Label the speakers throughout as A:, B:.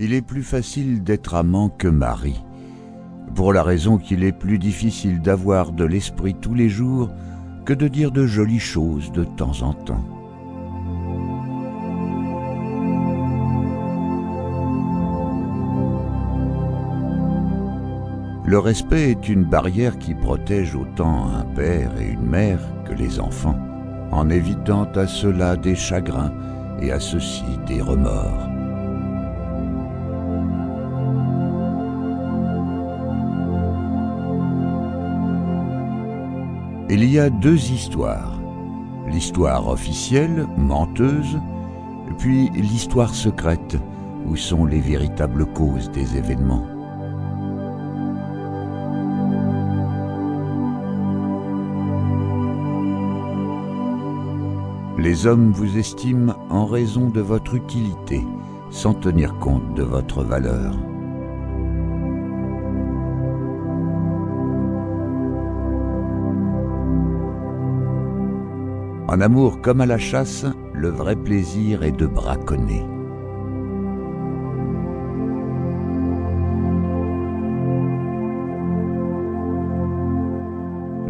A: Il est plus facile d'être amant que mari, pour la raison qu'il est plus difficile d'avoir de l'esprit tous les jours que de dire de jolies choses de temps en temps. Le respect est une barrière qui protège autant un père et une mère que les enfants, en évitant à cela des chagrins et à ceux-ci des remords. Il y a deux histoires. L'histoire officielle, menteuse, puis l'histoire secrète, où sont les véritables causes des événements. Les hommes vous estiment en raison de votre utilité, sans tenir compte de votre valeur. En amour comme à la chasse, le vrai plaisir est de braconner.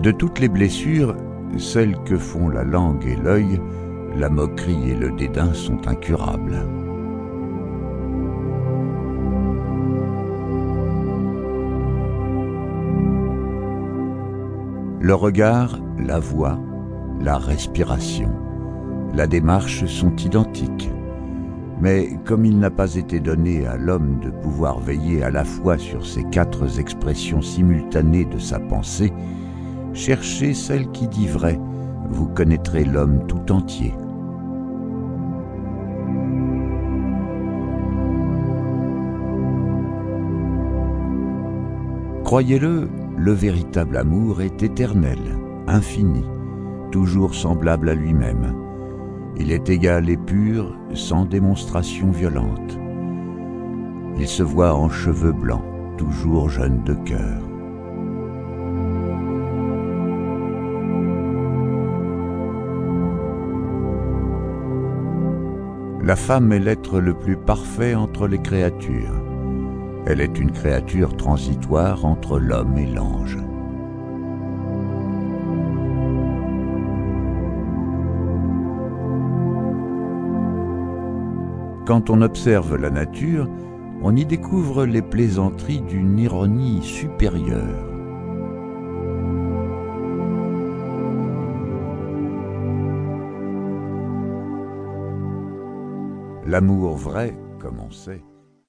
A: De toutes les blessures, celles que font la langue et l'œil, la moquerie et le dédain sont incurables. Le regard, la voix, la respiration, la démarche sont identiques. Mais comme il n'a pas été donné à l'homme de pouvoir veiller à la fois sur ces quatre expressions simultanées de sa pensée, cherchez celle qui dit vrai, vous connaîtrez l'homme tout entier. Croyez-le, le véritable amour est éternel, infini toujours semblable à lui-même. Il est égal et pur, sans démonstration violente. Il se voit en cheveux blancs, toujours jeune de cœur. La femme est l'être le plus parfait entre les créatures. Elle est une créature transitoire entre l'homme et l'ange. Quand on observe la nature, on y découvre les plaisanteries d'une ironie supérieure. L'amour vrai, comme on sait,